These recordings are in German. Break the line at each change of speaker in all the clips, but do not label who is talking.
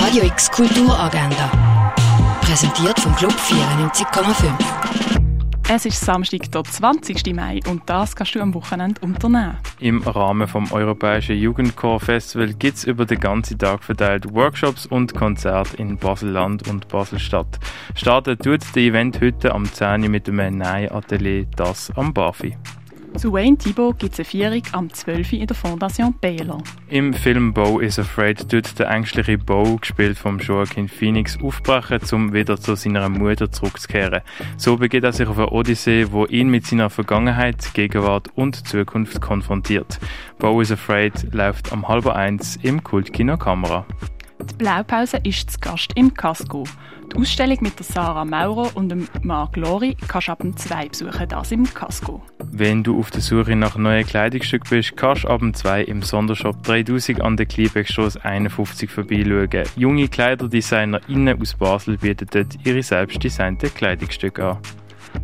Radio X Kulturagenda. Präsentiert vom Club 94,5.
Es ist Samstag, der 20. Mai und das kannst du am Wochenende unternehmen.
Im Rahmen vom Europäischen Jugendchor Festival gibt es über den ganzen Tag verteilt Workshops und Konzerte in Basel-Land und Basel-Stadt. Startet tut das Event heute am 10 Uhr mit dem Nein-Atelier «Das am Bafi».
Zu Wayne Thibault gibt es eine Vierung am 12. in der Fondation Baylor.
Im Film Bo is Afraid tut der ängstliche Bo, gespielt vom Joaquin Phoenix, aufbrechen, um wieder zu seiner Mutter zurückzukehren. So begeht er sich auf eine Odyssee, wo ihn mit seiner Vergangenheit, Gegenwart und Zukunft konfrontiert. Bo is Afraid läuft am halber eins im Kultkino Kamera.
Die Blaupause ist zu Gast im Casco. Die Ausstellung mit der Sarah Maurer und dem Marc Lori kannst du ab dem 2 besuchen, das im Casco.
Wenn du auf der Suche nach neuen Kleidungsstücken bist, kannst du ab dem 2 im Sondershop 3000 an der Kliebeckstrasse 51 vorbeischauen. Junge KleiderdesignerInnen aus Basel bieten dort ihre selbstdesignten Kleidungsstücke an.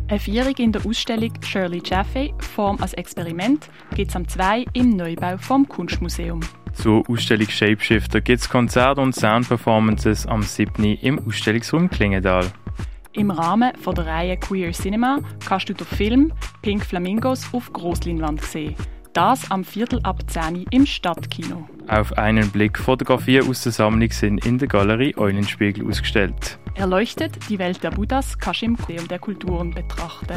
Eine Vierung in der Ausstellung Shirley Jaffe, Form als Experiment, gibt es am 2 im Neubau vom Kunstmuseum.
Zur Ausstellung Shapeshifter gibt es Konzerte und Soundperformances am 7. im Ausstellungsraum Klingendal.
Im Rahmen von der Reihe Queer Cinema kannst du den Film Pink Flamingos auf Grossleinwand sehen. Das am Viertel ab 10 im Stadtkino.
Auf einen Blick Fotografien aus der Sammlung sind in der Galerie Eulenspiegel ausgestellt.
Erleuchtet die Welt der Buddhas kannst du im Museum der Kulturen betrachten.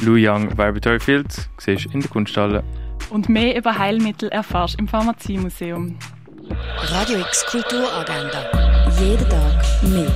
Lu Yang Vibratory Fields siehst in der Kunsthalle.
Und mehr über Heilmittel erfährst im Pharmaziemuseum.
Radio X Kulturagenda. Jeden Tag mehr.